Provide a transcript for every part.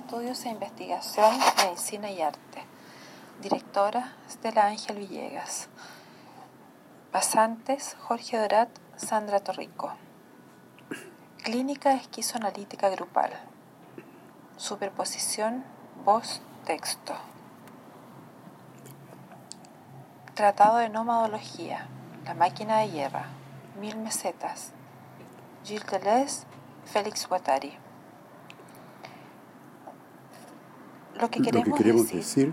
Estudios e Investigación, Medicina y Arte. Directora Stella Ángel Villegas. Pasantes Jorge Dorat, Sandra Torrico. Clínica esquizoanalítica grupal. Superposición voz-texto. Tratado de nomadología. La máquina de guerra. Mil mesetas. Gilles Deleuze, Félix Guattari. Lo que queremos, decir,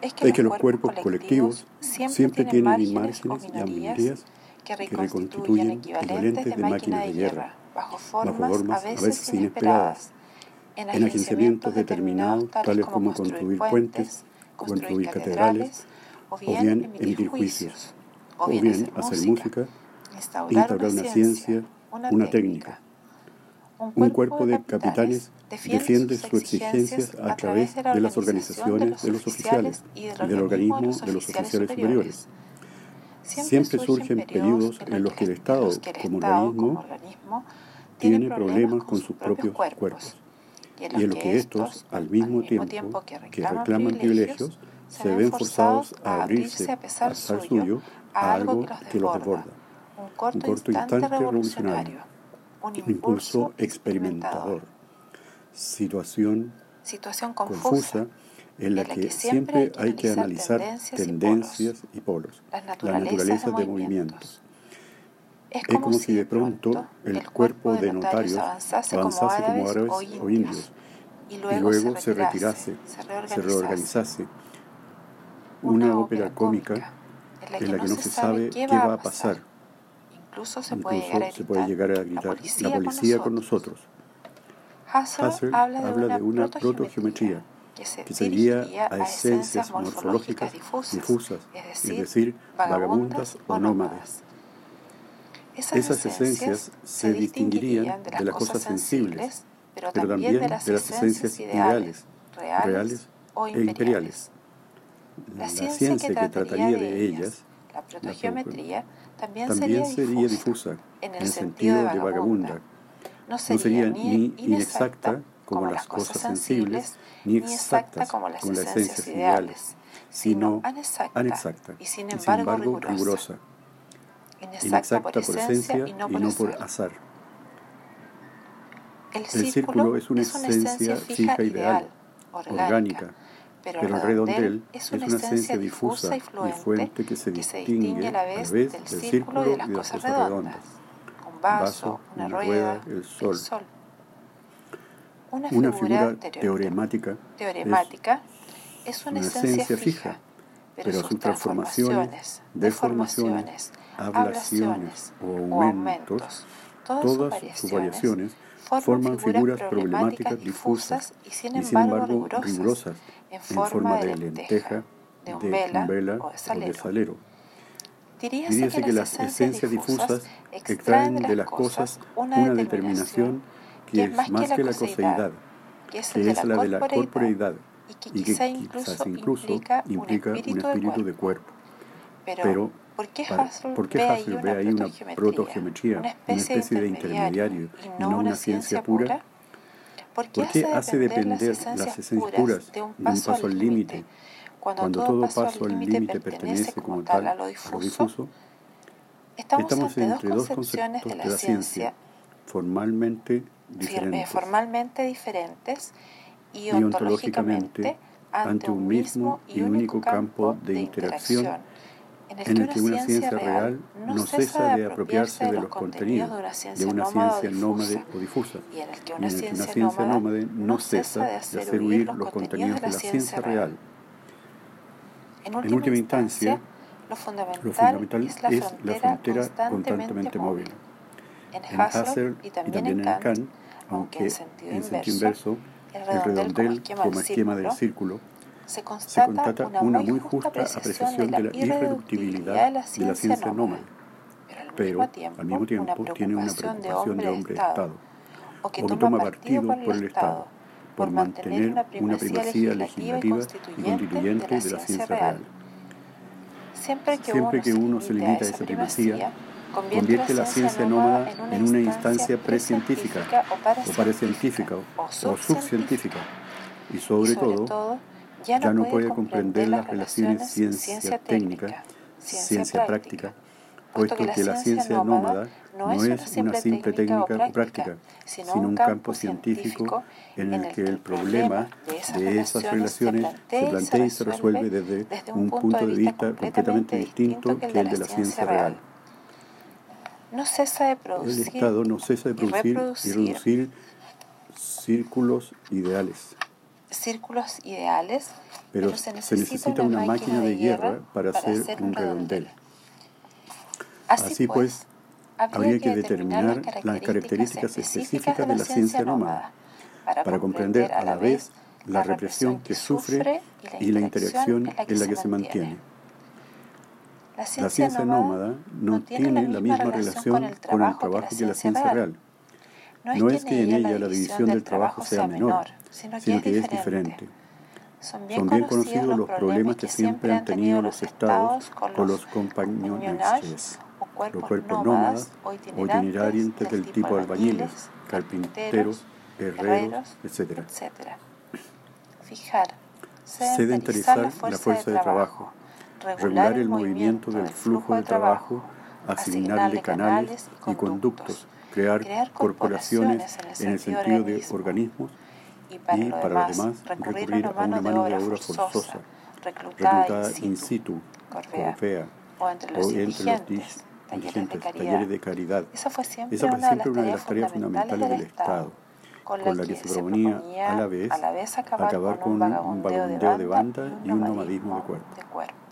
es que, los cuerpos colectivos siempre tienen imágenes y anomalías que reconstituyen equivalentes de máquinas de guerra, bajo formas a veces inesperadas, en agenciamientos determinados tales como construir puentes, construir catedrales, o bien emitir juicios, o bien hacer música, instaurar una ciencia, una técnica. Un cuerpo de capitanes defiende sus exigencias a través de las organizaciones de los oficiales y del organismo de los oficiales superiores. Siempre surgen periodos en los que el Estado, como organismo, tiene problemas con sus propios cuerpos. y en los que estos, al mismo tiempo que reclaman privilegios, se ven forzados a abrirse a pesar suyo a algo que los desborda. Un corto instante revolucionario, un impulso experimentador. situación, confusa, en la, que, siempre hay que analizar tendencias, y, polos, la naturaleza, de movimientos. Es como, si de pronto el cuerpo de notarios avanzase como árabes o indios y luego, se retirase, se reorganizase. Una ópera cómica en la que no se sabe qué va a pasar. Incluso se puede llegar a gritar, la policía con nosotros. Husserl habla de una, protogeometría que se, que a esencias morfológicas difusas, es decir, vagabundas o nómadas. Esas esencias se distinguirían de las cosas sensibles, pero también de las esencias ideales, reales e imperiales. La ciencia que trataría de ellas, la protogeometría, también sería difusa en el sentido de vagabunda. no sería, ni inexacta como las cosas sensibles, ni exacta como las esencias ideales, sino anexacta y sin embargo rigurosa, inexacta por esencia y no por azar. El círculo es una esencia fija ideal, orgánica, pero el redondel es una esencia difusa y fuente que se distingue a la vez del círculo y de las cosas redondas. vaso, una, rueda, el sol. Una, figura, teoremática, es, una, esencia, fija, pero, sus transformaciones, deformaciones, ablaciones o aumentos, todas sus variaciones, forman figuras problemáticas difusas y sin embargo rigurosas en forma de lenteja, de umbela o de salero. Diríase que las esencias difusas extraen de las cosas una determinación que es más que la coseidad, que es la de la corporeidad y que quizás incluso implica un espíritu de cuerpo. Pero, ¿por qué Husserl ve ahí una protogeometría, una especie de intermediario y no una ciencia pura? ¿Por qué hace depender las esencias puras de un paso al límite cuando, todo paso al límite pertenece como tal a lo difuso, estamos, entre dos concepciones de la, ciencia formalmente diferentes, formalmente diferentes y ontológicamente ante un mismo y único campo de interacción en el que una ciencia real no cesa de apropiarse de los contenidos de una ciencia nómade o difusa, y en el que una ciencia nómade no cesa de hacer huir los contenidos de la ciencia real. en última, instancia, lo fundamental, es, la, frontera constantemente, móvil. En Husserl y también, en Kant, aunque en sentido, inverso, el redondel como esquema del círculo, se constata, una muy justa apreciación de la irreductibilidad de la ciencia nómada, pero al mismo tiempo tiene una preocupación de hombre-Estado, o que toma partido por el Estado por mantener una primacía legislativa y constituyente de la ciencia real. Siempre que uno se limita a esa primacía, convierte la ciencia nómada en una instancia precientífica o parecientífica o subcientífica. y sobre, todo, ya no, puede comprender las relaciones ciencia técnica, ciencia práctica, puesto que la ciencia nómada no es una simple técnica o práctica, sino un campo científico en el que el problema de esas relaciones se plantea y se resuelve desde un punto de vista completamente distinto que el de la ciencia real. No cesa de producir, el Estado no cesa de producir y reducir círculos ideales. Círculos ideales, pero, se, necesita una, máquina de guerra para, hacer un redondel. Así, pues, pues habría que determinar las características específicas de la ciencia nómada para comprender a la vez la represión que sufre y la interacción en la que se mantiene. La ciencia nómada no tiene la misma relación con el trabajo que la ciencia real. No es que en ella la división del trabajo sea menor, sino que es diferente. Son bien conocidos los problemas que siempre han tenido los estados con los compañeros los cuerpos nómadas o itinerarios del tipo albañiles, carpinteros, herreros, etc. Fijar, sedentarizar la fuerza de trabajo, regular el movimiento del flujo de trabajo, asignarle canales y conductos, crear corporaciones en el sentido de organismos y para lo demás recurrir a una mano de obra forzosa, reclutada in situ, fea, o entre los dirigentes talleres de caridad. Esa fue siempre, una, de las tareas fundamentales del Estado, con la, que, se proponía a la vez, acabar, con un vagabundeo de banda y un nomadismo de cuerpo.